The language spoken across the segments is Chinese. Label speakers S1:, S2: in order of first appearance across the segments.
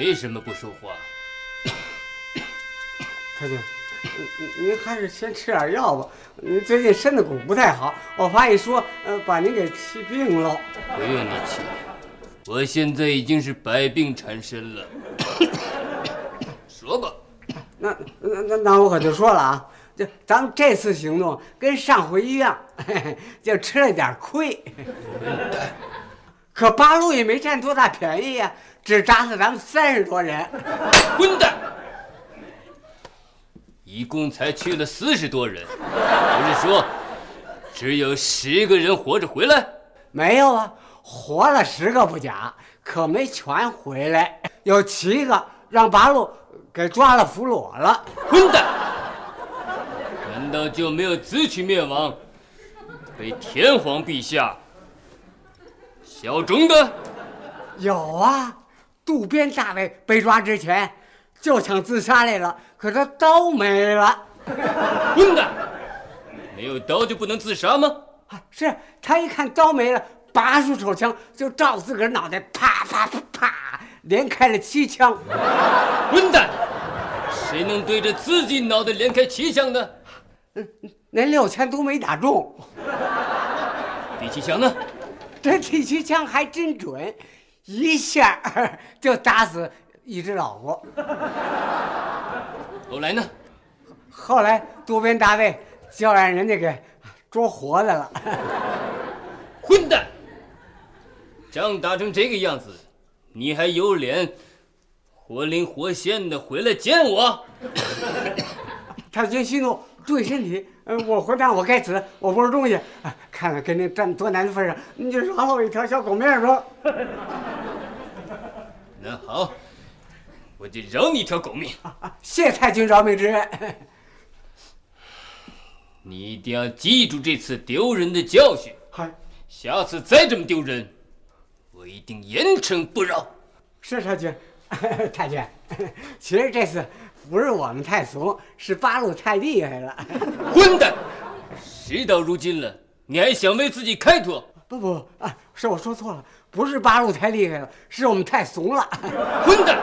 S1: 为什么不说话？
S2: 太君，您您还是先吃点药吧。您最近身子骨不太好，我怕一说，呃，把您给气病了。
S1: 不用你气，我现在已经是百病缠身了。说吧，
S2: 那那那那我可就说了啊，就咱们这次行动跟上回一样，嘿嘿就吃了点亏。可八路也没占多大便宜呀、只扎死咱们三十多人。
S1: 混蛋！一共才去了四十多人，不是说只有十个人活着回来？
S2: 没有啊，活了十个不假，可没全回来，有七个让八路给抓了俘虏了。
S1: 混蛋！难道就没有自取灭亡，被天皇陛下效忠的？
S2: 有啊，渡边大尉被抓之前就想自杀来了，可他刀没了。
S1: 混蛋！没有刀就不能自杀吗？
S2: 啊是他一看刀没了，拔出手枪就照自个儿脑袋啪啪啪啪连开了七枪。
S1: 混蛋！谁能对着自己脑袋连开七枪呢？
S2: 连六枪都没打中，
S1: 第七枪呢？
S2: 这第七枪还真准，一下就打死一只老虎。
S1: 后来呢？
S2: 后来渡边大卫就让人家给捉活的了。
S1: 混蛋！仗打成这个样子，你还有脸活灵活现的回来见我？
S2: 太君息怒，注意身体。呃，我混蛋，我该死，我不是东西。看看在跟您站多难的份上，你就饶了我一条小狗命儿吧。
S1: 那好，我就饶你一条狗命。
S2: 谢太君饶命之恩。
S1: 你一定要记住这次丢人的教训，
S2: 嗨，
S1: 下次再这么丢人，我一定严惩不饶。
S2: 是太君，太君，其实这次不是我们太怂，是八路太厉害了。
S1: 混蛋！事到如今了，你还想为自己开脱？
S2: 不不啊，是我说错了，不是八路太厉害了，是我们太怂了。
S1: 混蛋！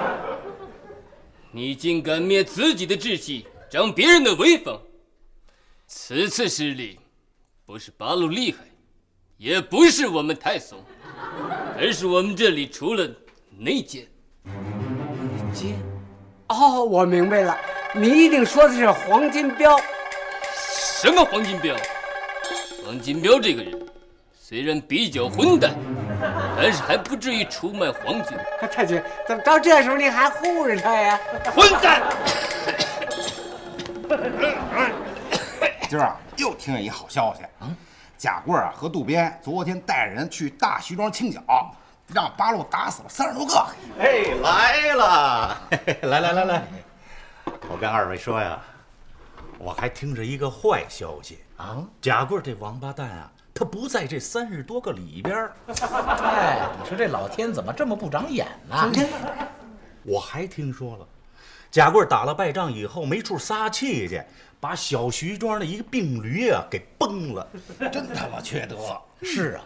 S1: 你竟敢灭自己的志气，长别人的威风！此次失利，不是八路厉害，也不是我们太怂，而是我们这里除了内奸。
S2: 内奸，哦，我明白了，你一定说的是黄金彪。
S1: 什么黄金彪？黄金彪这个人虽然比较混蛋，但是还不至于出卖皇军。
S2: 太君，怎么到这时候你还护着他呀？
S1: 混蛋！
S3: 今儿啊，又听见一好消息。嗯，贾贵啊和渡边昨天带人去大徐庄清剿，让八路打死了三十多个。
S4: 哎，来了，嘿 嘿来来来来，我跟二位说呀，我还听着一个坏消息啊，贾贵这王八蛋啊，他不在这三十多个里边儿。
S5: 哎，你说这老天怎么这么不长眼呢？
S4: 我还听说了，贾贵打了败仗以后没处撒气去，把小徐庄的一个病驴啊给崩了。
S3: 真他妈缺德！
S5: 是啊，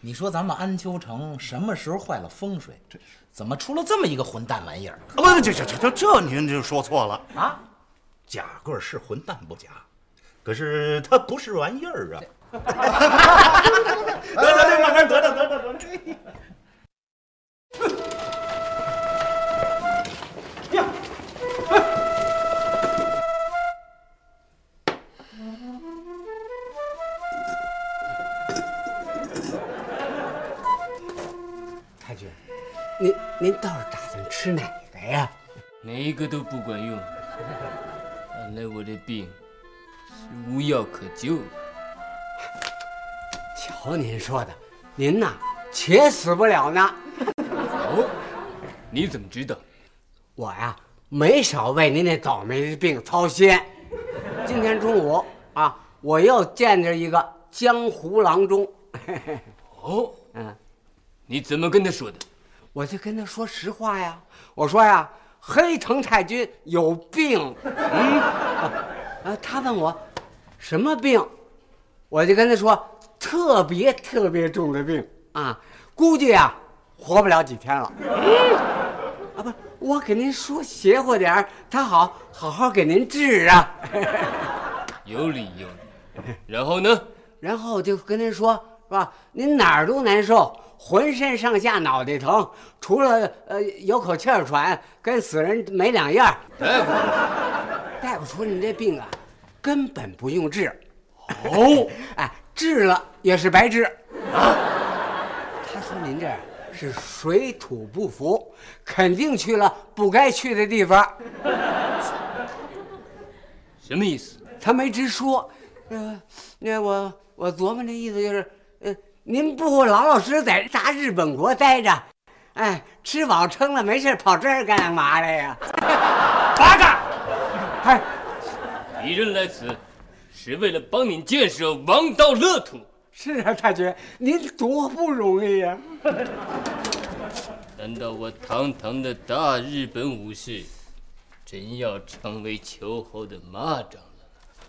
S5: 你说咱们安丘城什么时候坏了风水？这怎么出了这么一个混蛋玩意儿
S4: 啊，不，这这这这这您就说错了。
S5: 啊？
S4: 贾贵是混蛋不假，可是他不是玩意儿啊。得得得，慢慢得得得得得。
S2: 太君，您您倒是打算吃哪个呀？
S1: 哪一个都不管用。看来我这病是无药可救。
S2: 瞧您说的，您呐，且死不了呢。
S1: 哦，你怎么知道？
S2: 我呀，没少为您那倒霉的病操心。今天中午啊，我又见着一个江湖郎中。
S1: 哦，
S2: 嗯，
S1: 你怎么跟他说的？
S2: 我就跟他说实话呀，我说呀，黑藤太君有病。嗯，啊，他问我什么病，我就跟他说特别特别重的病啊，估计啊活不了几天了。嗯、啊，不，我给您说邪乎点儿，他好好好给您治啊。
S1: 有理有理。然后呢？
S2: 然后我就跟您说，是吧？您哪儿都难受，浑身上下脑袋疼，除了呃有口气儿喘，跟死人没两样。
S1: 大夫，
S2: 大夫说您这病啊，根本不用治。
S1: 哦，
S2: 哎，治了也是白治。啊，他说您这是水土不服，肯定去了不该去的地方。
S1: 什么意思？
S2: 他没直说，呃，那我我琢磨这意思就是，呃，您不老老实实在大日本国待着，哎，吃饱撑了没事跑这儿干嘛来呀？
S1: 八嘎！
S2: 哎，
S1: 敌人来此是为了帮您建设王道乐土。
S2: 是啊，太君，您多不容易呀！
S1: 难道我堂堂的大日本武士，真要成为秋后的蚂蚱了？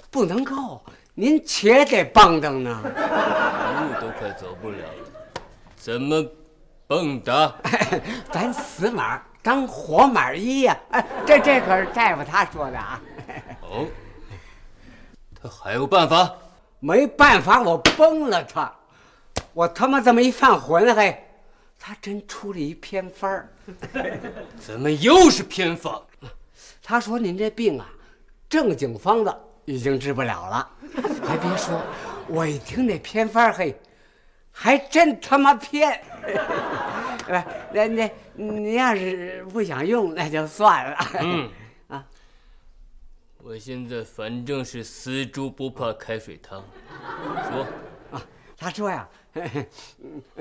S2: 不能够，您且得蹦跶呢。
S1: 路都快走不了了，怎么蹦跶？
S2: 咱死马当活马医呀！哎，这这可是大夫他说的啊。
S1: 哦，他还有办法？
S2: 没办法，我崩了他。我他妈这么一犯浑，嘿，他真出了一偏方儿。
S1: 怎么又是偏方？
S2: 他说您这病啊，正经方子已经治不了了。还别说，我一听这偏方儿，嘿，还真他妈偏。哎，那那您要是不想用，那就算了。
S1: 嗯
S2: 啊，
S1: 我现在反正是死猪不怕开水烫。说，
S2: 啊，他说呀，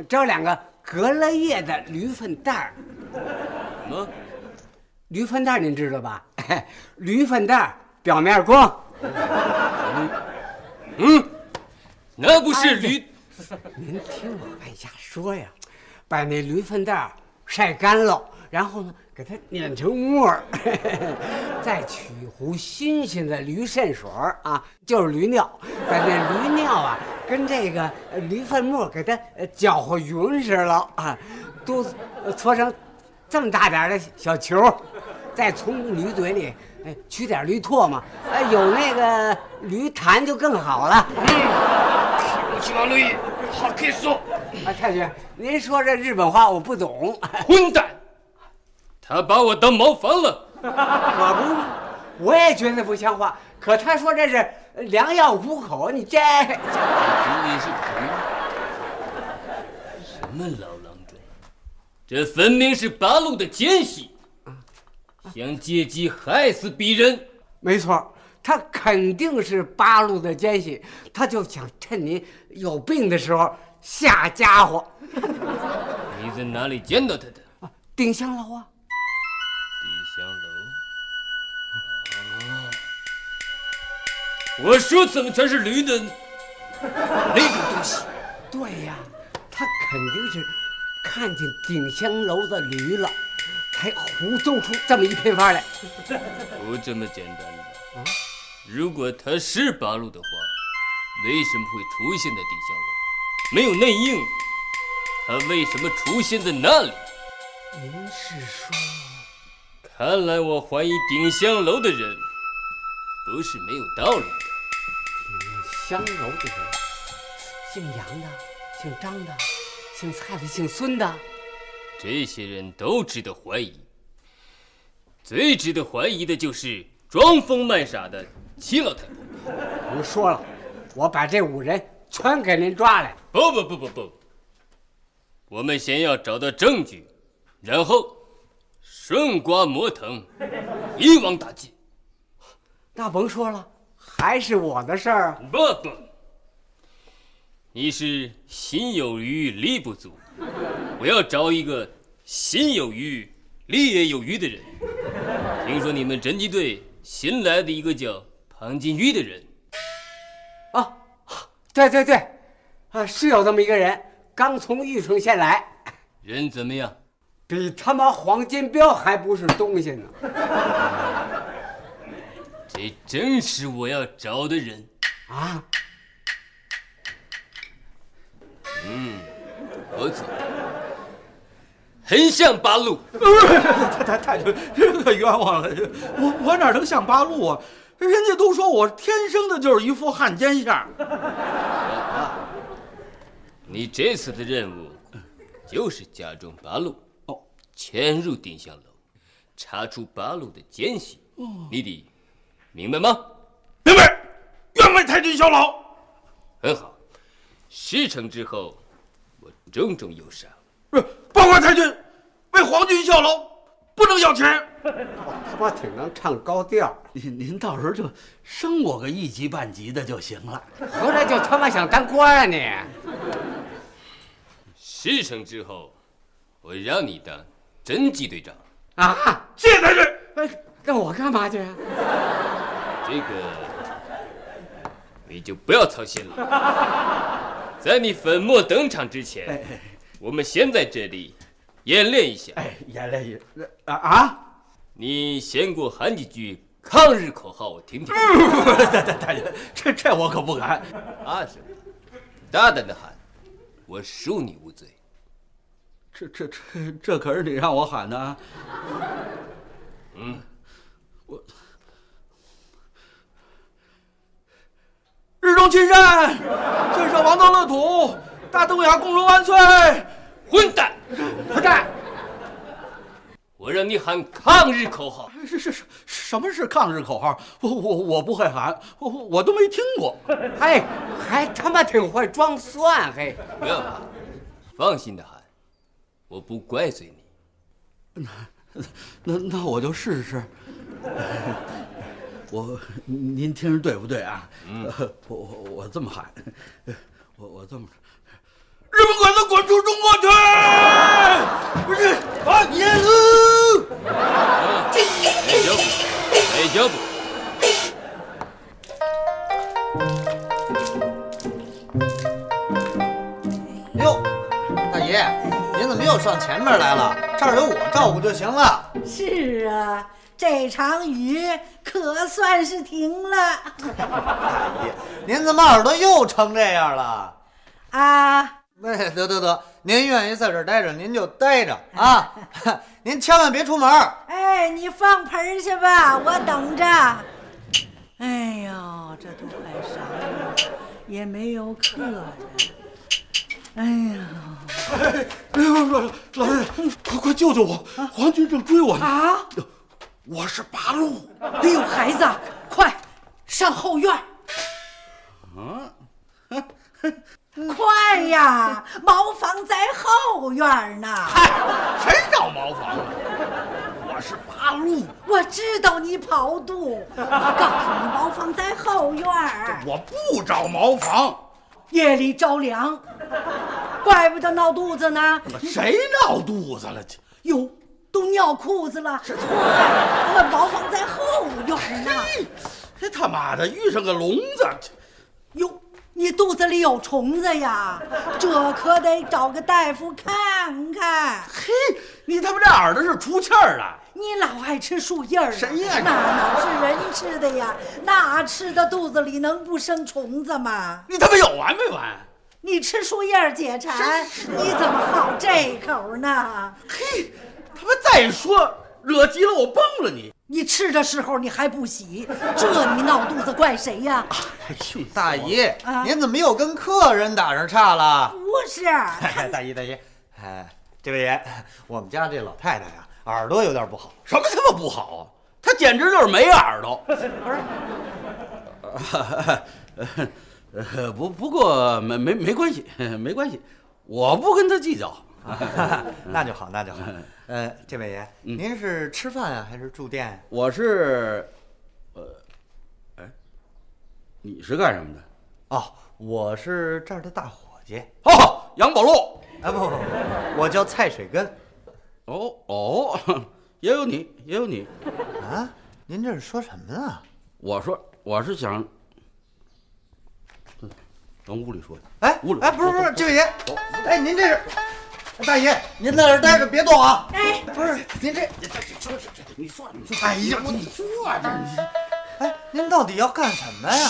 S2: 招两个隔了夜的驴粪蛋儿。
S1: 什么？
S2: 驴粪蛋儿您知道吧？驴粪蛋儿表面光，
S1: 嗯，那不是驴？
S2: 您听我往下说呀，把那驴粪蛋儿晒干了，然后呢，给它碾成沫儿，再取壶新鲜的驴肾水儿啊，就是驴尿，把那驴尿啊跟这个呃驴粪沫给它呃搅和匀实了啊，都呃搓成这么大点的小球儿，再从驴嘴里哎取点驴唾沫，哎有那个驴痰就更好了。
S1: 我去往路易，好可以说。
S2: 啊，太君，您说这日本话我不懂，
S1: 混蛋！他把我当茅房了。
S2: 可不，我也觉得不像话。可他说这是良药苦口，你这？
S1: 什么老郎中？这分明是八路的奸细，想借机害死鄙人。
S2: 没错，他肯定是八路的奸细，他就想趁您有病的时候下家伙。
S1: 你在哪里见到他的？
S2: 啊，丁香楼啊，
S1: 我说怎么全是驴呢？那种东西。
S2: 对呀，他肯定是看见鼎香楼的驴了，才胡诌出这么一篇法来。
S1: 不这么简单的。如果他是八路的话，为什么会出现在鼎香楼？没有内应，他为什么出现在那里？
S2: 您是说？
S1: 看来我怀疑鼎香楼的人不是没有道理的。
S2: 香楼的人，姓杨的，姓张的，姓蔡的，姓孙的，
S1: 这些人都值得怀疑。最值得怀疑的就是装疯卖傻的齐老太婆。
S2: 您说了，我把这五人全给您抓来。
S1: 不不不不不，我们先要找到证据，然后顺瓜摸藤，一网打尽。
S2: 那甭说了，还是我的事儿啊。
S1: 不不，你是心有余力不足，我要找一个心有余力也有余的人。听说你们侦缉队新来的一个叫庞金玉的人，
S2: 啊，对对对，啊，是有这么一个人，刚从玉城县来，
S1: 人怎么样？
S2: 比他妈黄金彪还不是东西呢。
S1: 这正是我要找的人。
S2: 啊，嗯
S1: 不错，很像八路。
S6: 太太太可冤枉了！我我哪能像八路啊？人家都说我天生的就是一副汉奸相。
S1: 你这次的任务就是假装八路，
S6: 哦，
S1: 潜入丁香楼，查出八路的奸细。你得明白吗？
S6: 明白，愿为太君效劳。
S1: 很好，事成之后，我重重有赏。
S6: 不，报告太君，为皇军效劳，不能要钱。
S2: 他妈挺能唱高调，
S6: 您您到时候就升我个一级半级的就行了。
S2: 合着就他妈想当官啊你？
S1: 事成之后，我让你当侦缉队长。
S2: 啊，
S6: 谢谢太君。
S2: 哎，让我干嘛去啊？
S1: 这个你就不要操心了。在你粉墨登场之前，我们先在这里演练一下。
S6: 哎，演练一啊啊！
S1: 你先给我喊几句抗日口号，我听听。
S6: 大大大爷，这这我可不敢。
S1: 啊什么？大胆的喊，我恕你无罪。
S6: 这这这这可是你让我喊的啊！
S1: 嗯，
S6: 日中亲善，建设王道乐土，大东亚共荣万岁！
S1: 混蛋！
S2: 混蛋！
S1: 我让你喊抗日口号。
S6: 是是是，什么是抗日口号？我我我不会喊，我我都没听过。
S2: 哎，还他妈挺会装蒜，嘿！
S1: 不要怕，放心的喊，我不怪罪你。
S6: 那那那我就试试。我您听着对不对啊？嗯，我我我这么喊，我我这么，日本鬼子滚出中国去！不是，啊，耶鲁！
S1: 迈脚步，迈脚步。
S7: 哟，大爷，您怎么又上前面来了？这儿有我照顾就行了。
S8: 是啊，这场雨可算是停了
S7: 大爷，您怎么耳朵又成这样了？
S8: 啊！
S7: 哎，得得得，您愿意在这儿待着，您就待着啊！您千万别出门。
S8: 哎，你放盆儿去吧，我等着。哎呦，这都快晌了，也没有客人。哎呀，
S6: 哎，老老爷，快快救救我！皇军正追我呢。
S8: 啊！
S6: 我是八路。
S8: 哎呦，孩子，快上后院儿。快呀！茅房在后院儿呢。
S6: 嗨，谁找茅房了？我是八路，
S8: 我知道你跑肚，我告诉你，茅房在后院儿，
S6: 我不找茅房。
S8: 夜里着凉，怪不得闹肚子呢。
S6: 谁闹肚子了？
S8: 哟，都尿裤子了。快，我茅房在后院呢。
S6: 这他妈的遇上个聋子！
S8: 哟，你肚子里有虫子呀？这可得找个大夫看看。
S6: 嘿，你他妈这耳朵是出气儿了？
S8: 你老爱吃树叶儿，
S6: 谁呀
S8: 那哪是人吃的呀？那吃的肚子里能不生虫子吗？
S6: 你他妈有完没完？
S8: 你吃树叶儿解馋，你怎么好这口呢？
S6: 嘿，他妈再说惹急了我崩了你！
S8: 你吃的时候你还不洗，这你闹肚子怪谁呀？
S6: 哎呦，
S7: 大姨
S8: 啊，
S7: 您怎么又跟客人打上岔了？
S8: 不是，
S7: 哎，大姨大姨，哎，这位爷，我们家这老太太呀，耳朵有点不好。
S6: 什么他妈不好啊？他简直就是没耳朵。不是，不不过没没没关系，没关系，我不跟她计较。
S7: 那就好，那就好。呃，这位爷，您是吃饭啊，还是住店呀？
S6: 我是，呃，哎，你是干什么的？
S7: 哦，我是这儿的大伙计。
S6: 哦，杨宝路。
S7: 啊，不不不，我叫蔡水根。
S6: 哦哦，也有你，也有你。
S7: 啊，您这是说什么呢？
S6: 我说，我是想，等屋里说去。
S7: 哎
S6: 屋里
S7: 哎，不是不是，这位爷，哎，您这是，大爷，您在这儿待着，别动啊！
S8: 哎，
S7: 不是，您这，
S6: 你坐你坐，
S7: 哎呀，你坐这是，哎，您到底要干什么呀？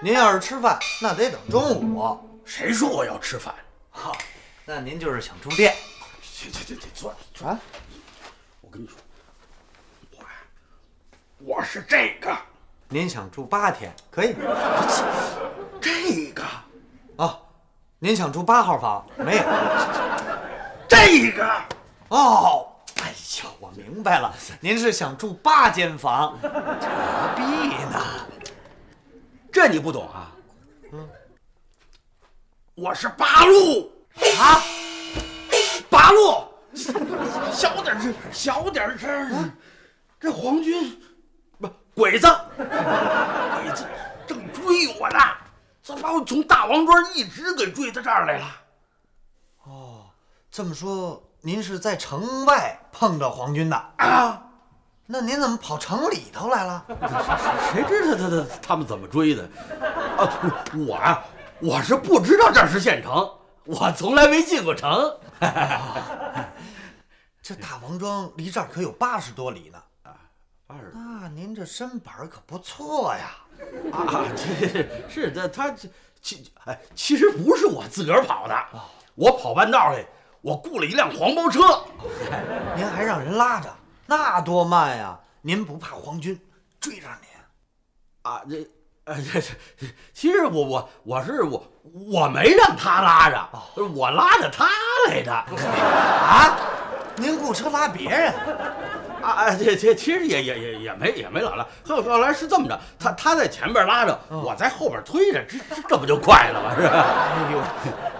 S7: 您要是吃饭，那得等中午。
S6: 谁说我要吃饭？
S7: 哈，那您就是想住店
S6: 行行行行，坐，坐，
S7: 啊？
S6: 我跟你说，我呀，我是这个
S7: 您想住八天，可以。
S6: 这个
S7: 哦，您想住八号房？没有。
S6: 这个，
S7: 哦，哎呀，我明白了，您是想住八间房，何必呢？
S6: 这你不懂啊？嗯，我是八路
S7: 啊，
S6: 八路，小点声，小点声。这皇军不鬼子，鬼子正追我呢，这把我从大王庄一直给追到这儿来了。
S7: 哦这么说，您是在城外碰着皇军的
S6: 啊？
S7: 那您怎么跑城里头来了？
S6: 谁知道他他他们怎么追的？啊，我啊，我是不知道这是县城，我从来没进过城。
S7: 这大王庄离这儿可有八十多里呢。那您这身板儿可不错呀。
S6: 啊，这是这，他这其哎，其实不是我自个儿跑的，我跑半道去，我雇了一辆黄包车。
S7: 您还让人拉着，那多慢呀！您不怕皇军追上您？
S6: 啊，这，呃，这这，其实我我我是我我没让他拉着，我拉着他来的。
S7: 啊？您雇车拉别人？
S6: 啊啊，这这其实也也也也没也没老了，后后来是这么着，他他在前边拉着，我在后边推着，这这这不就快了吗？是吧？
S7: 哎呦，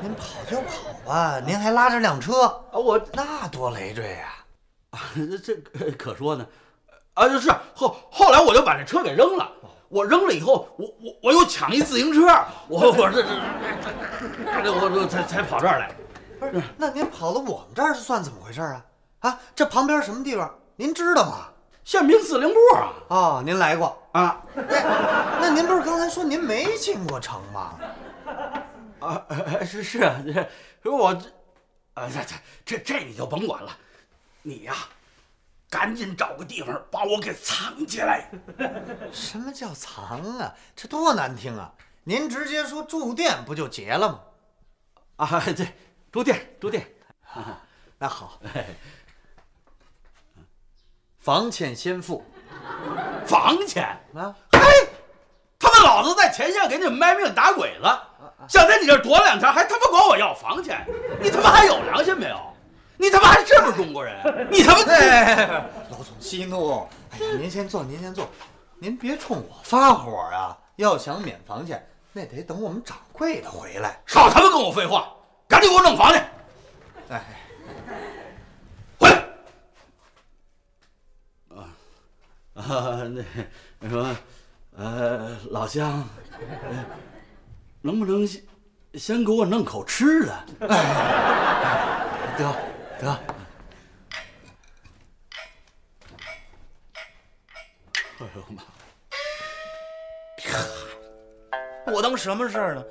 S7: 您跑就跑吧，您还拉着辆车，
S6: 啊，我
S7: 那多累赘呀！
S6: 啊，这可可说呢，啊，就是后后来我就把这车给扔了，我扔了以后，我我我又抢一自行车，我我这这这我我才才跑这儿来。
S7: 不是，那您跑到我们这儿是算怎么回事啊？啊，这旁边什么地方？您知道吗？
S6: 宪兵司令部啊
S7: 哦，您来过。
S6: 啊
S7: 那您不是刚才说您没进过城吗？
S6: 啊，呃 是是啊，这我这，啊这这这这你就甭管了，你呀、赶紧找个地方把我给藏起来。
S7: 什么叫藏啊？这多难听啊！您直接说住店不就结了吗？
S6: 啊，对，住店住店，
S7: 那好，房钱先付
S6: 房钱。
S7: 啊！
S6: 嘿，他妈老子在前线给你们卖命打鬼子，想在你这儿躲两天，还他妈管我要房钱，你他妈还有良心没有？你他妈还是不是中国人？你他妈
S7: 哎，老总息怒！哎呀，您先坐，您先坐，您别冲我发火啊！要想免房钱，那得等我们掌柜的回来。
S6: 少他妈跟我废话，赶紧给我弄房去！
S7: 哎，
S6: 回来。啊啊，那那什么，呃，老乡，呃能不能先先给我弄口吃的？
S7: 得得，
S6: 哎呦妈！
S4: 我当什么事儿呢？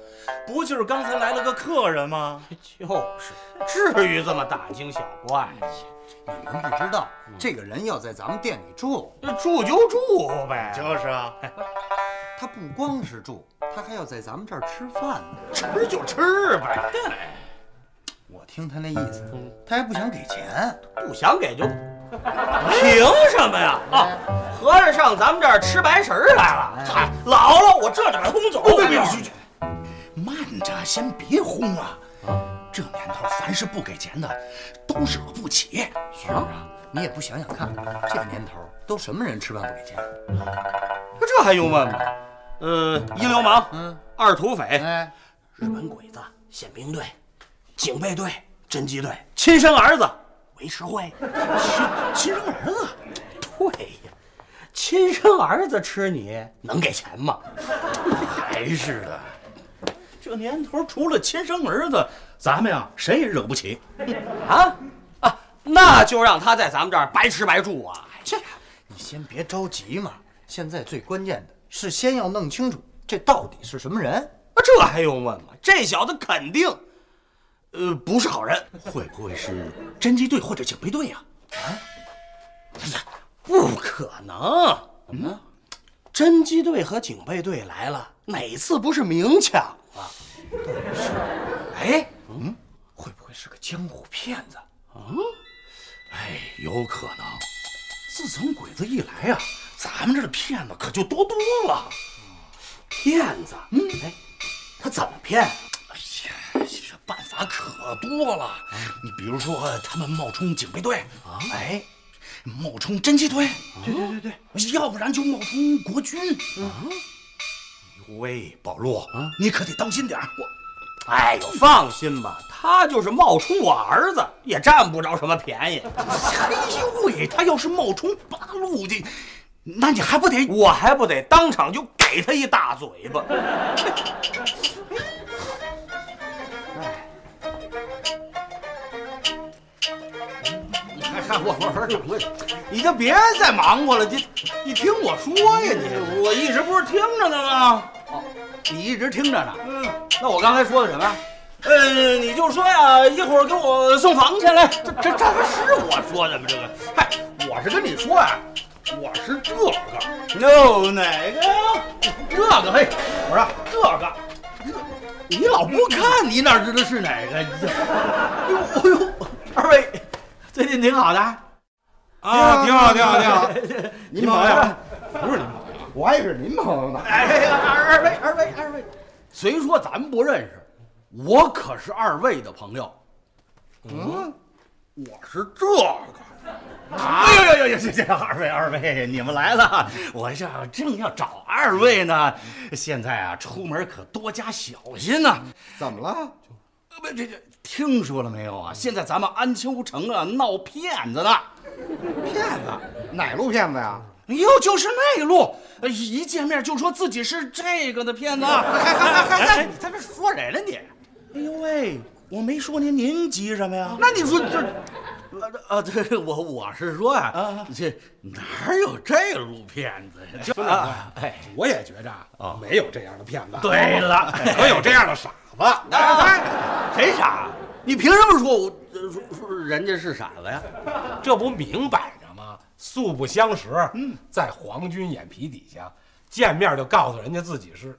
S4: 不就是刚才来了个客人吗？
S1: 就是，至于这么大惊小怪？
S3: 你们不知道，这个人要在咱们店里住，
S1: 住就住呗。
S4: 就是啊，
S3: 他不光是住，他还要在咱们这儿吃饭呢。
S1: 吃就吃呗，
S3: 我听他那意思，他还不想给钱。
S1: 不想给就。凭什么呀？啊，合着上咱们这儿吃白食儿来了？嗨，老了，我这就把他轰走。
S6: 别别别！慢着，先别轰啊！这年头，凡是不给钱的，都惹不起。
S3: 是啊，你也不想想看，这年头都什么人吃饭不给钱？
S1: 那这还用问吗？呃，一流氓，
S3: 嗯，
S1: 二土匪，
S3: 哎，
S1: 日本鬼子、宪兵队、警备队、侦缉队，亲生儿子维持会，亲亲生儿子，对呀，亲生儿子吃你能给钱吗？
S6: 还是的，这年头除了亲生儿子，咱们呀谁也惹不起。
S1: 啊啊，那就让他在咱们这儿白吃白住啊！这
S6: 你
S7: 先别着急嘛，现在最关键的是先要弄清楚这到底是什么人。
S6: 啊，这还用问吗？这小子肯定，呃，不是好人。
S4: 会不会是侦缉队或者警备队呀、啊
S6: 不可能！嗯，侦缉队和警备队来了，哪次不是明抢啊？
S4: 哎，嗯，会不会是个江湖骗子？
S6: 啊，
S4: 哎，有可能。自从鬼子一来啊、咱们这的骗子可就多多了。
S6: 骗子？嗯，哎，他怎么骗？
S4: 哎呀，这办法可多了。你比如说，他们冒充警备队啊，哎，冒充侦缉队，
S6: 对对对对，
S4: 要不然就冒充国军。啊，喂，宝路啊，你可得当心点儿。我
S6: 哎呦，放心吧，他就是冒充我儿子，也占不着什么便宜。
S4: 哎呦喂，他要是冒充八路的，那你还不得？
S6: 我还不得当场就给他一大嘴巴？
S2: 还还我我说掌柜，
S6: 你就别再忙活了，你你听我说呀，你我一直不是听着呢吗？哦，你一直听着呢。嗯，那我刚才说的什么呀？呃，你就说呀，一会儿给我送房去来。这这这不是我说的吗？这个，嗨，我是跟你说呀，我是这个。
S4: 哟，哪个呀？
S6: 这个嘿，我说这个，这你老不看，你哪知道是哪个？你这，哟呦，二位最近挺好的
S3: 啊挺好挺好挺好
S6: 您朋友？
S3: 不是您朋友，我还以为是您朋友呢。
S6: 哎呀，二二位二位二位，虽说咱们不认识，我可是二位的朋友。嗯，我是这个。
S4: 哎呦呦呦呦！行行，二位二位，你们来了，我这正要找二位呢。现在啊，出门可多加小心呐、
S3: 怎么了？
S4: 不，这这听说了没有啊？现在咱们安丘城啊闹骗子呢。
S3: 骗子？哪路骗子呀？
S4: 哎呦，就是那路，一见面就说自己是这个的骗子。
S6: 哎，你 在这说谁呢你？
S4: 哎呦喂，我没说您，您急什么呀？
S6: 那你说这，呃呃，这我我是说啊，这哪有这路骗子呀？就啊，哎，
S9: 我也觉着啊，没有这样的骗子。
S6: 对了，
S9: 可有这样的傻子。
S6: 哎，谁傻？你凭什么说我呃说说人家是傻子呀？
S9: 这不明摆着吗？素不相识，嗯，在皇军眼皮底下见面就告诉人家自己是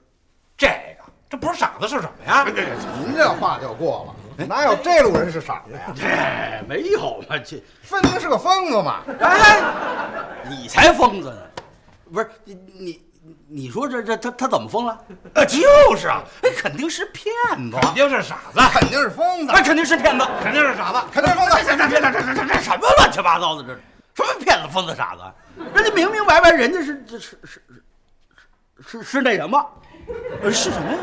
S9: 这个，这不是傻子是什么呀？
S3: 您这话就过了，哪有这路人是傻子呀？
S6: 这，没有嘛，这
S3: 分明是个疯子嘛！
S6: 哎，你才疯子呢！不是你你你说这这他他怎么疯了？
S4: 啊，就是啊，哎，肯定是骗子，
S9: 肯定是傻子，
S3: 肯定是疯子，
S6: 那肯定是骗子，
S9: 肯定是傻子，
S3: 肯定是疯子！
S6: 这这这这这这这什么乱七八糟的？这是什么骗子、疯子、傻子？人家明明白白，人家是是是是是是那什么？呃是什么呀？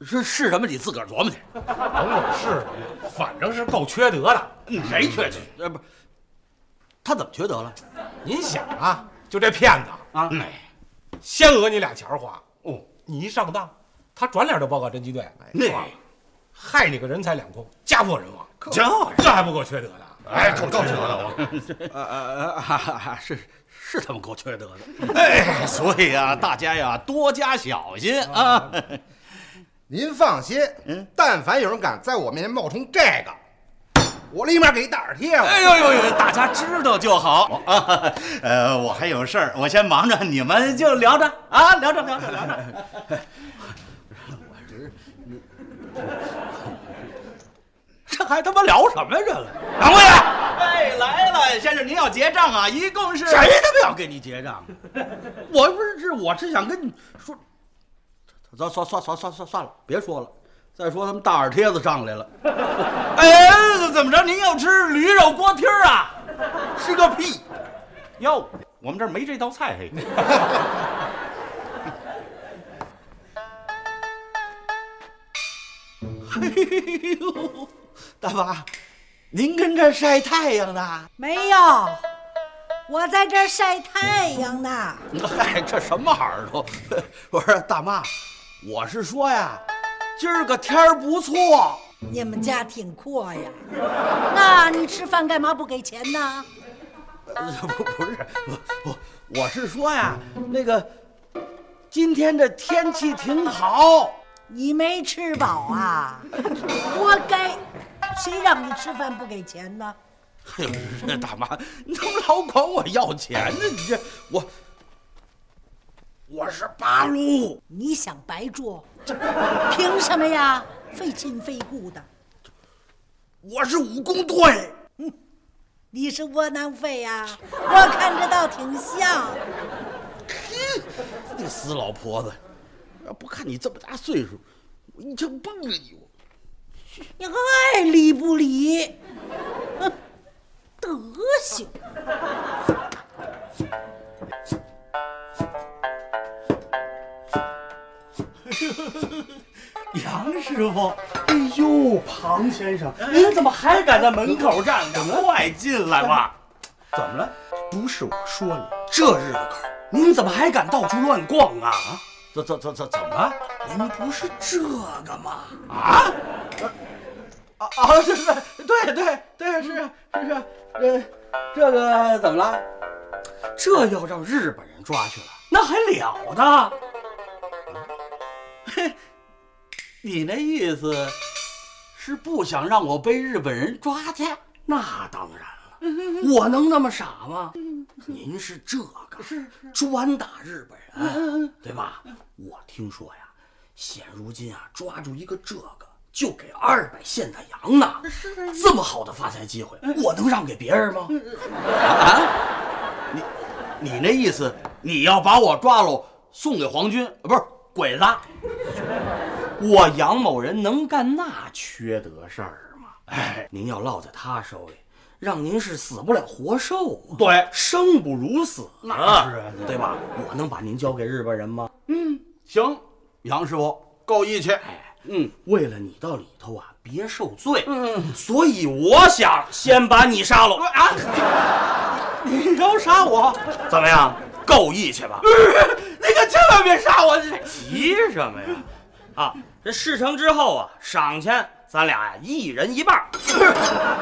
S6: 是是什么？你自个儿琢磨去。
S9: 甭管是什么，反正是够缺德的。
S6: 谁缺德？呃，不，他怎么缺德了？
S9: 您想啊，就这骗子
S6: 啊
S9: 哎，先讹你俩钱花，哦，你一上当，他转脸就报告侦缉队，
S6: 那
S9: 哇害你个人财两空，家破人亡，
S4: 这
S9: 这还不够缺德的？
S4: 哎，够够缺德的我。
S6: 呃呃哈哈哈，是是他们够缺德的。
S4: 哎，所以啊，大家呀多加小心啊。
S3: 您放心，但凡有人敢在我面前冒充这个，我立马给一大耳贴。
S4: 哎呦呦呦，大家知道就好啊。呃，我还有事儿，我先忙着，你们就聊着啊，聊着聊着聊着。
S6: 这还他妈聊什么呀？这个
S4: 掌柜的，哎，来了，先生，您要结账啊？一共是
S6: 谁他妈要给你结账？我不是，是我是想跟你说，算算算算算算算了，别说了。再说他们大耳贴子上来了，
S4: 哎，怎么着？您要吃驴肉锅贴儿啊？
S6: 吃个屁！
S4: 哟，我们这儿没这道菜嘿。
S6: 嘿呦，大妈，您跟这儿晒太阳呢？
S8: 没有，我在这儿晒太阳呢。
S6: 嗨，这什么耳朵？我说大妈，我是说呀，今儿个天儿不错。
S8: 你们家挺阔呀，那你吃饭干嘛不给钱呢？
S6: 呃不不是，我我我是说呀，那个今天这天气挺好。
S8: 你没吃饱啊？活该！谁让你吃饭不给钱呢？
S6: 哎呦，这大妈，你怎么老管我要钱呢？你这我我是八路，
S8: 你想白住？凭什么呀？非亲非故的。
S6: 我是武工队。
S8: 你是窝囊废呀？我看着倒挺像。
S6: 你死老婆子！要不看你这么大岁数，我一枪崩了你！我
S8: 你爱理不理？德行！
S10: 杨师傅，哎呦，庞先生，您怎么还敢在门口站着呢？
S5: 快进来吧！
S10: 怎么了？不是我说你，这日子口，您怎么还敢到处乱逛啊？
S6: 怎怎怎怎怎么？
S10: 您不是这个吗？
S6: 啊？啊啊！是是，对对对，是是是，呃，这个怎么了？
S10: 这要让日本人抓去了，那还了得？
S6: 嘿，你那意思是不想让我被日本人抓去？
S10: 那当然了，我能那么傻吗？您是这个专打日本人，对吧？我听说呀，现如今啊，抓住一个这个就给二百现大洋呢。这么好的发财机会，我能让给别人吗？
S6: 啊？你你那意思，你要把我抓喽，送给皇军？不是鬼子？
S10: 我杨某人能干那缺德事儿吗？哎，您要落在他手里，让您是死不了活受啊！
S6: 对，
S10: 生不如死，
S6: 那是啊，
S10: 对吧？我能把您交给日本人吗？
S6: 嗯，行，杨师傅够义气。
S10: 哎，嗯，为了你到里头啊，别受罪。嗯，所以我想先把你杀了
S6: 啊！你要杀我？
S10: 怎么样？够义气吧？
S6: 你可千万别杀我！
S10: 急什么呀？啊，这事成之后啊，赏钱咱俩呀一人一半。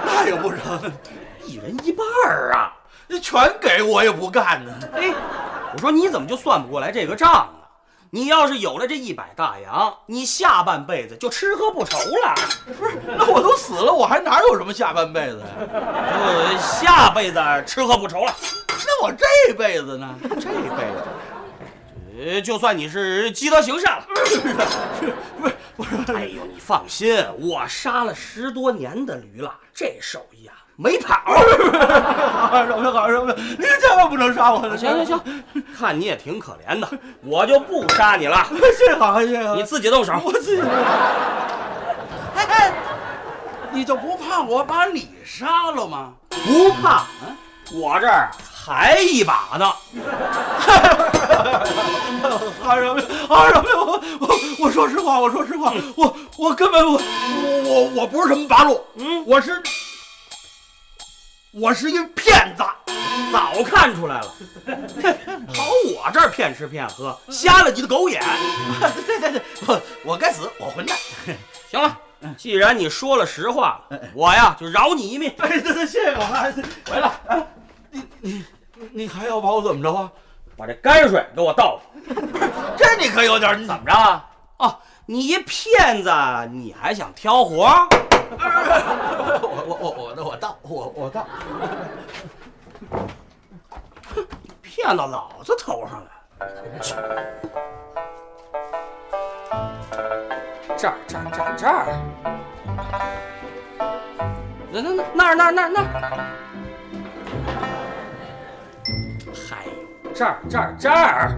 S6: 那也不成，
S10: 一人一半啊！
S6: 全给我也不干呢。
S10: 哎，我说你怎么就算不过来这个账呢？你要是有了这一百大洋，你下半辈子就吃喝不愁了。
S6: 不是，那我都死了，我还哪有什么下半辈子呀？
S10: 就下辈子吃喝不愁了。
S6: 那我这辈子呢？
S10: 这辈子。呃，就算你是积德行善了，
S6: 不是不是，
S10: 哎呦，你放心，我杀了十多年的驴了，这手艺啊没跑。
S6: 好，饶命，好，饶命！您千万不能杀我！
S10: 行行行，看你也挺可怜的，我就不杀你了。
S6: 谢好，谢好，
S10: 你自己动手。
S6: 我自己。哎，你就不怕我把你杀了吗？
S10: 不怕，我这儿还一把呢。
S6: 好饶命！好饶命！我我我说实话，我说实话，我我根本我我我我不是什么八路，嗯，我是我是一骗子，
S10: 早看出来了，跑我这儿骗吃骗喝，瞎了你的狗眼！
S6: 对对对，我我该死，我混蛋！
S10: 行了，既然你说了实话了，我呀就饶你一命。
S6: 哎，对对，谢谢老汉，回来啊，你你你还要把我怎么着啊？
S10: 把这泔水给我倒
S6: 上！这你可有点，
S10: 怎么着啊？哦，你一骗子，你还想挑活？
S6: 我我我我我倒我我倒，
S10: 骗到老子头上了！这儿这儿这儿这儿，那那那那儿那儿那儿那儿，还有。这儿这儿这儿，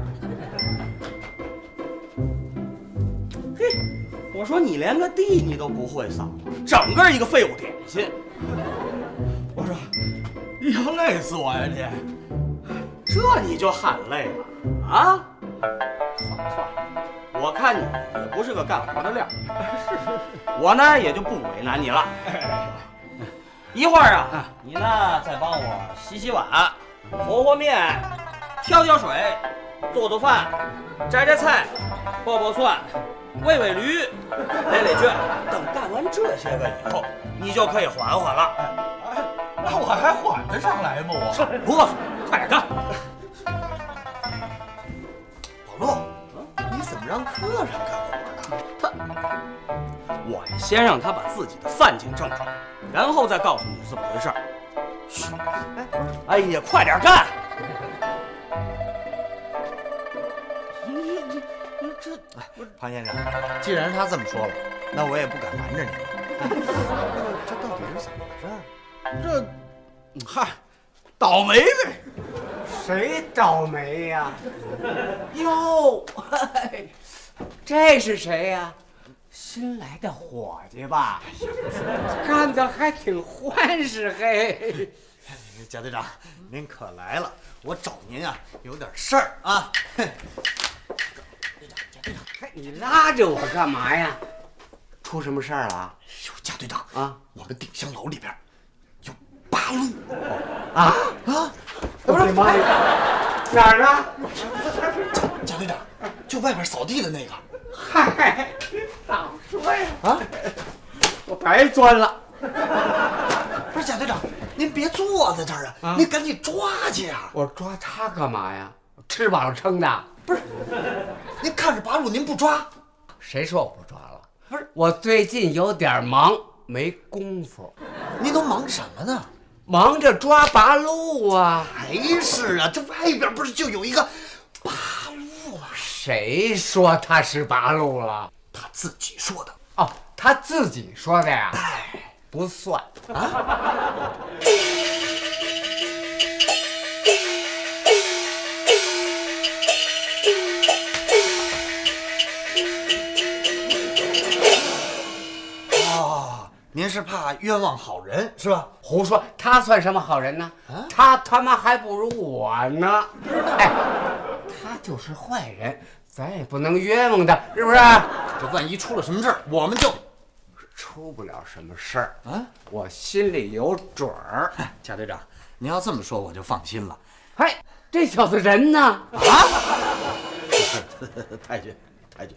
S10: 我说你连个地你都不会扫，整个一个废物点心。
S6: 我说你要累死我呀你，
S10: 这你就喊累了啊？算了算了，我看你也不是个干活的料，我呢也就不为难你了。一会儿啊，你呢再帮我洗洗碗，和和面。挑挑水，做做饭，摘摘菜，剥剥蒜，喂喂驴，累累圈。等干完这些个以后，你就可以缓缓了。
S6: 哎那我还缓得上来吗？我
S5: 啰嗦，快点干！
S7: 宝路，你怎么让客人干活呢？
S5: 他我呀，先让他把自己的饭钱挣出来，然后再告诉你是怎么回事儿。嘘，哎呀，快点干！
S7: 这，哎，庞先生，既然他这么说了，那我也不敢瞒着你 这到底是怎么回事？
S6: 这，嗨，倒霉呗。
S2: 谁倒霉呀、哟，这是谁呀、新来的伙计吧？干得还挺欢实嘿。
S7: 贾队长，您可来了，我找您啊，有点事儿啊。
S2: 你拉着我干嘛呀？出什么事儿了？
S7: 哟，贾队长
S2: 啊，
S7: 我们顶香楼里边有八路
S2: 啊
S7: 啊！
S2: 我的妈呀！哪儿呢？
S7: 贾队长，就外边扫地的那个。
S2: 嗨，早说呀！
S7: 啊，
S2: 我白钻了。
S7: 不是贾队长，您别坐在这儿啊，
S2: 啊
S7: 您赶紧抓去啊！
S2: 我抓他干嘛呀？吃饱了撑的？
S7: 您看着八路，您不抓，
S2: 谁说我不抓了？
S7: 不是，
S2: 我最近有点忙，没工夫，
S7: 您都忙什么呢？
S2: 忙着抓八路啊。
S7: 还是啊，这外边不是就有一个八路吗？
S2: 谁说他是八路了？
S7: 他自己说的。
S2: 哦，他自己说的呀。
S7: 哎，
S2: 不算
S7: 啊。您是怕冤枉好人是吧？
S2: 胡说，他算什么好人呢？
S7: 啊
S2: 他他妈还不如我呢。哎，他就是坏人，咱也不能冤枉他，是不是？
S7: 这万一出了什么事儿，我们就
S2: 出不了什么事儿
S7: 啊！
S2: 我心里有准儿。
S7: 贾队长，您要这么说，我就放心了。
S2: 嘿，这小子人呢？
S6: 啊 太君，太君，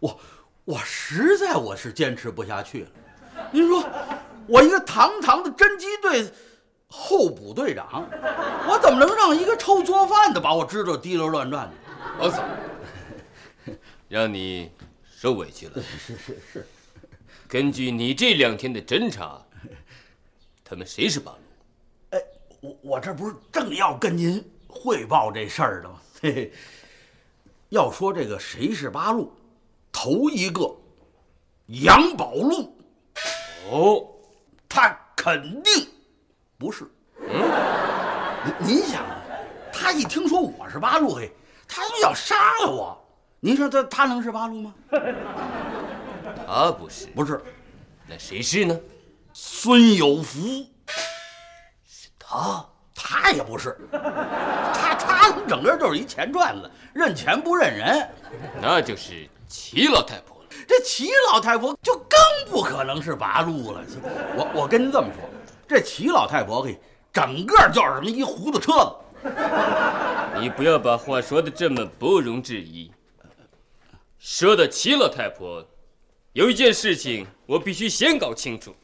S6: 我我实在我是坚持不下去了。您说，我一个堂堂的侦缉队候补队长，我怎么能让一个臭做饭的把我知道滴溜乱转呢？
S1: 老嫂，让你受委屈了。
S6: 是是是，
S1: 根据你这两天的侦查，他们谁是八路？
S6: 哎，我我这不是正要跟您汇报这事儿的吗？嘿嘿，要说这个谁是八路，头一个杨宝路。哦，他肯定不是。嗯，您您想啊，他一听说我是八路，嘿，他就要杀了我。您说他他能是八路吗？
S1: 他不是，
S6: 不是，
S1: 那谁是呢？
S6: 孙有福，
S1: 是他，
S6: 他也不是，他他整个就是一钱赚子，认钱不认人。
S1: 那就是齐老太婆了。
S6: 这齐老太婆就更不可能是八路了。我我跟您这么说，这齐老太婆嘿，整个就是什么一糊涂车子。
S1: 你不要把话说的这么不容置疑。说到齐老太婆，有一件事情我必须先搞清楚。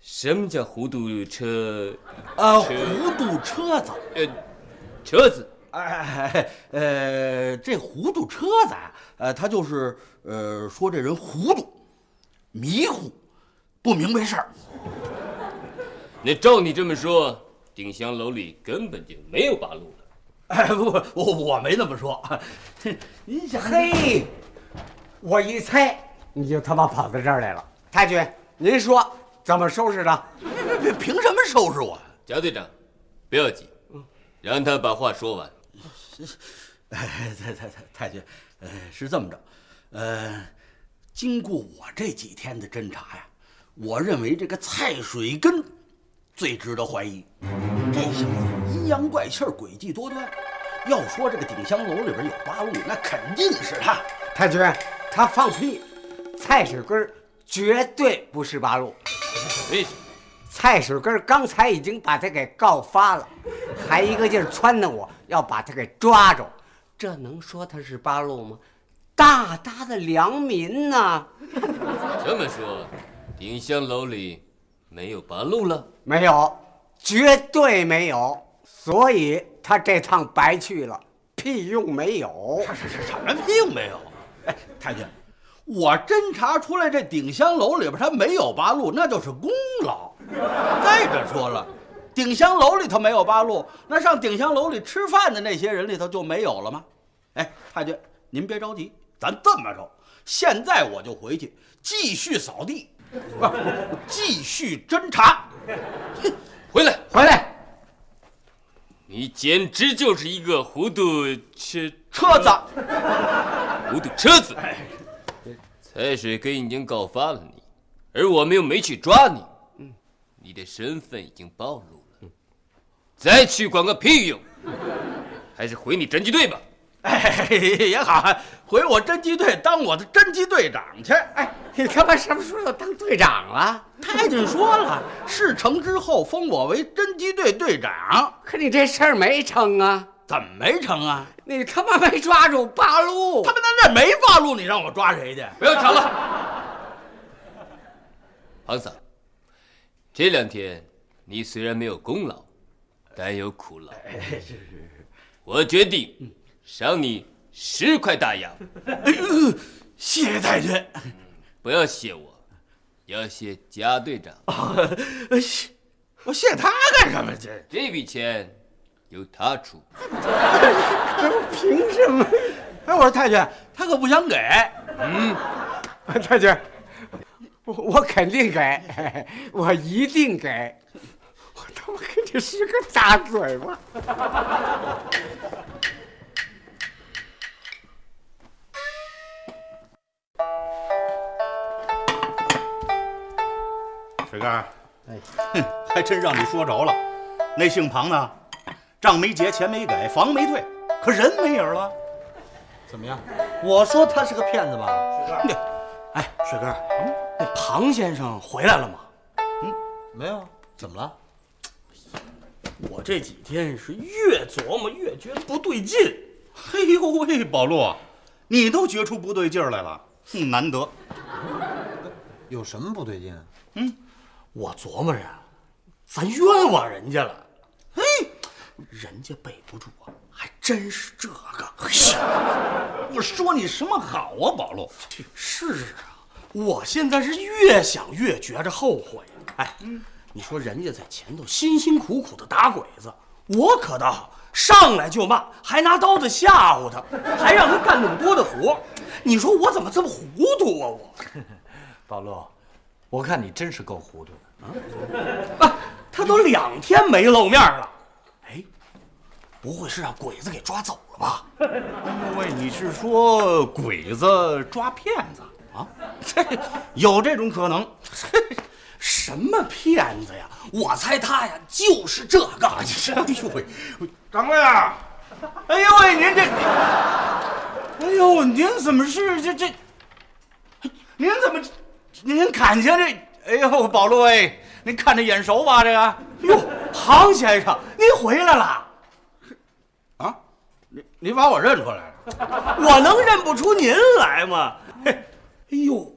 S1: 什么叫糊涂车？啊，
S6: 糊涂车子。
S1: 呃，车子。
S6: 哎，呃，这糊涂车子啊，呃，他就是呃，说这人糊涂、迷糊、不明白事儿。
S1: 那照你这么说，鼎香楼里根本就没有八路了。
S6: 哎，不不，我我没那么说。您想，
S2: 嘿，我一猜你就他妈跑到这儿来了。太君，您说怎么收拾他？
S6: 凭凭什么收拾我？
S1: 贾队长，不要急，让他把话说完。
S6: 哎，太太太太君，呃，是这么着，呃，经过我这几天的侦查呀，我认为这个蔡水根最值得怀疑。这小子阴阳怪气儿，诡计多端。要说这个鼎香楼里边有八路，那肯定是他。
S2: 太君，他放屁！蔡水根绝对不是八路。
S1: 为什么？
S2: 蔡水根刚才已经把他给告发了，还一个劲儿撺掇我要把他给抓着，这能说他是八路吗？大大的良民呐！
S1: 这么说，丁香楼里没有八路了？
S2: 没有，绝对没有。所以他这趟白去了，屁用没有。
S6: 是是什么屁用没有？哎，太君，我侦查出来这鼎香楼里边他没有八路，那就是功劳。再者说了，鼎香楼里头没有八路，那上鼎香楼里吃饭的那些人里头就没有了吗？哎，太君，您别着急，咱这么着，现在我就回去继续扫地，不，继续侦查。
S1: 回来，
S2: 回来！
S1: 你简直就是一个糊涂车
S6: 车子，
S1: 糊涂车子。蔡水根已经告发了你，而我们又没去抓你，嗯你的身份已经暴露了。再去管个屁用！还是回你侦缉队吧。
S6: 哎，也好，回我侦缉队当我的侦缉队长去。
S2: 哎，你他妈什么时候要当队长了？
S6: 太君说了，事成之后封我为侦缉队队长。
S2: 可你这事儿没成啊！
S6: 怎么没成啊？
S2: 你他妈没抓住八路！
S6: 他们在那没八路，你让我抓谁去？
S1: 不要吵了，庞桑。这两天你虽然没有功劳，但有苦劳。
S6: 是是是，
S1: 我决定赏你十块大洋。
S6: 哎呦，谢谢太君。
S1: 不要谢我，要谢贾队长。
S6: 谢，我谢他干什么？这
S1: 这笔钱由他出。
S2: 凭什么？
S6: 哎，我说太君，他可不想给。
S1: 嗯，
S2: 太君，我我肯定给，我一定给。我他妈给你十个大嘴巴！
S4: 水哥，哎，哼，还真让你说着了。那姓庞的，账没结，钱没给，房没退，可人没影了。
S7: 怎么样？我说他是个骗子吧？
S5: 水哥，哎，水哥，那庞先生回来了吗？
S7: 嗯没有，怎么了？
S5: 我这几天是越琢磨越觉得不对劲。
S4: 嘿呦喂，宝路，你都觉出不对劲儿来了，哼难得。
S7: 有什么不对劲？
S5: 嗯我琢磨着，咱冤枉人家了。嘿，人家背不住啊，还真是这个。
S4: 我说你什么好啊，宝路？
S5: 是啊，我现在是越想越觉着后悔。哎，你说人家在前头辛辛苦苦的打鬼子，我可倒好，上来就骂，还拿刀子吓唬他，还让他干那么多的活。你说我怎么这么糊涂啊？我，
S7: 宝路，我看你真是够糊涂的。
S5: 啊，他都两天没露面了。哎，不会是让鬼子给抓走了吧？
S4: 喂，你是说鬼子抓骗子啊？有这种可能？
S5: 什么骗子呀？我猜他呀就是这个。
S4: 哎呦喂，
S6: 掌柜的，
S4: 哎呦喂，您这，哎呦，您怎么是这这？您怎么，您看见这？哎呦，保罗哎，您看着眼熟吧？这个，
S5: 哟，庞先生，您回来了。
S6: 啊，你你把我认出来了？
S5: 我能认不出您来吗？嘿，哎呦，我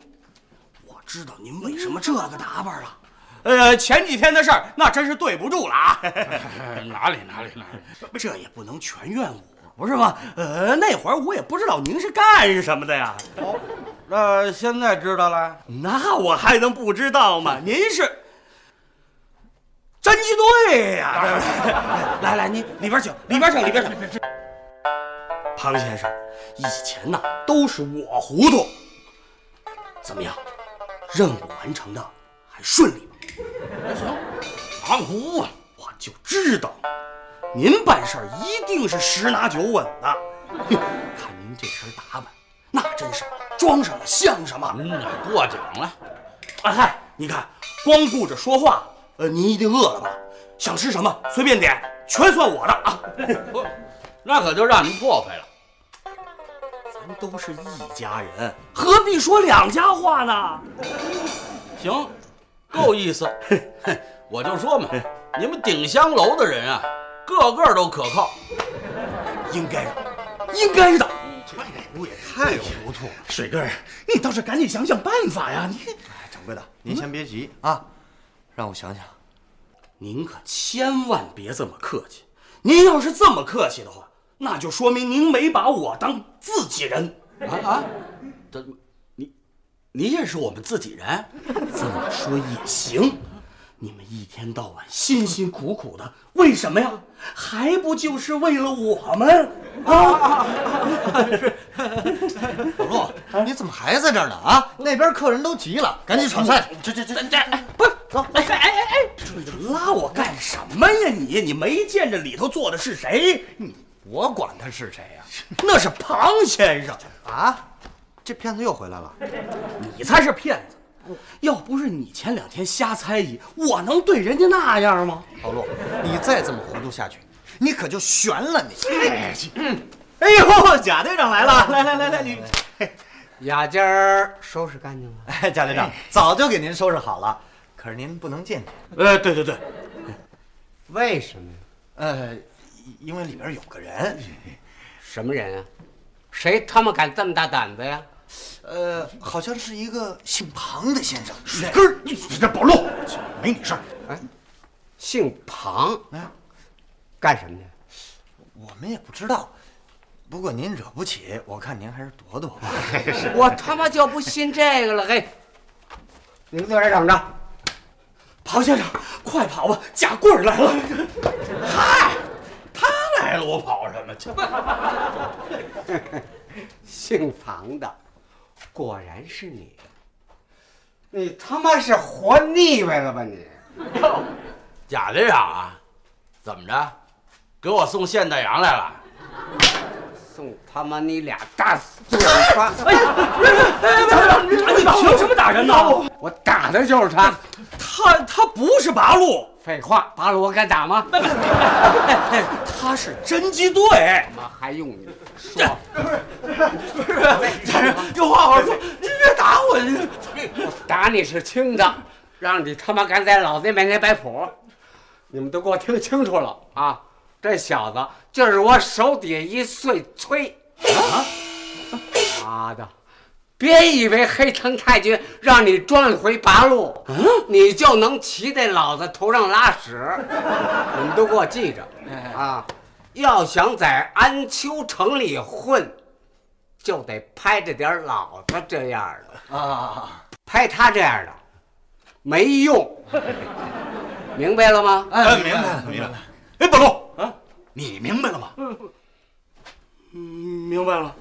S5: 知道您为什么这个打扮了。呃，前几天的事儿，那真是对不住了啊！
S6: 哪里哪里哪里？
S5: 这也不能全怨我，不是吗？呃，那会儿我也不知道您是干什么的呀。
S6: 哦，那现在知道了？
S5: 那我还能不知道吗？您是 侦缉队呀！来来，您里边请，里边请，里边请。庞先生，以前呐都是我糊涂，怎么样？任务完成的还顺利吗？
S6: 行，忙糊啊！
S5: 我就知道，您办事儿一定是十拿九稳的。哼看您这身打扮，那真是装什么像什么。
S6: 嗯，过奖了。
S5: 啊嗨，你看，光顾着说话，呃，您一定饿了吧？想吃什么随便点，全算我的啊！
S6: 不，那可就让您破费了。
S5: 咱都是一家人，何必说两家话呢？
S6: 行，够意思。我就说嘛，你们鼎香楼的人啊，个个都可靠。
S5: 应该的，应该的。
S4: 这路也太糊涂了。
S5: 水哥，你倒是赶紧想想办法呀！你，
S7: 掌柜的，您先别急啊。让我想想。
S5: 您可千万别这么客气。您要是这么客气的话，那就说明您没把我当自己人啊啊！这，你，你也是我们自己人，这么说也行。你们一天到晚辛辛苦苦的，为什么呀？还不就是为了我们啊？
S7: 老陆，你怎么还在这儿呢？啊，那边客人都急了，赶紧炒菜。这这这这，
S5: 不是，走，哎哎哎哎，你拉我干什么呀？你你没见着里头坐的是谁？你
S7: 我管他是谁呀？
S5: 那是庞先生
S7: 啊！这骗子又回来了，
S5: 你才是骗子。要不是你前两天瞎猜疑，我能对人家那样吗？
S7: 老陆，你再这么糊涂下去，你可就悬了你。
S5: 哎呦，贾队长来了！来来来来，你
S2: 雅间儿收拾干净了。
S7: 哎，贾队长早就给您收拾好了，可是您不能进去。
S5: 呃，对对对，
S2: 为什么呀？
S7: 呃，因为里边有个人。
S2: 什么人啊？谁他妈敢这么大胆子呀？
S7: 呃，好像是一个姓庞的先生。
S5: 水根儿，你这宝路，没你事儿。
S2: 哎，姓庞，哎，干什么的？
S7: 我们也不知道。不过您惹不起，我看您还是躲躲吧。
S2: 我他妈就不信这个了！嘿，你们在这等着。
S5: 庞先生，快跑吧，贾贵儿来了。嗨，他来了，我跑什么去？
S2: 姓房的。果然是你，你他妈是活腻歪了吧你？
S5: 贾队长啊，怎么着，给我送现代羊来了？
S2: 送他妈你俩大嘴巴！
S5: 哎呀，贾队长，你凭什么打人呢？
S2: 我打的就是他，
S5: 他他不是八路。
S2: 废话，八路我敢打吗？
S5: 他是侦缉队。
S2: 怎么还用你说？
S5: 不是不是，有话好好说，你别打我！
S2: 我打你是轻的，让你他妈敢在老子面前摆谱！你们都给我听清楚了啊！这小子就是我手底下一碎催。啊！妈的！别以为黑藤太君让你装一回八路，你就能骑在老子头上拉屎。你们都给我记着啊！要想在安丘城里混，就得拍着点老子这样的啊！拍他这样的没用，明白了吗？
S5: 哎，明白了，明白了。哎，宝路啊，你明白了吗？嗯，明白了。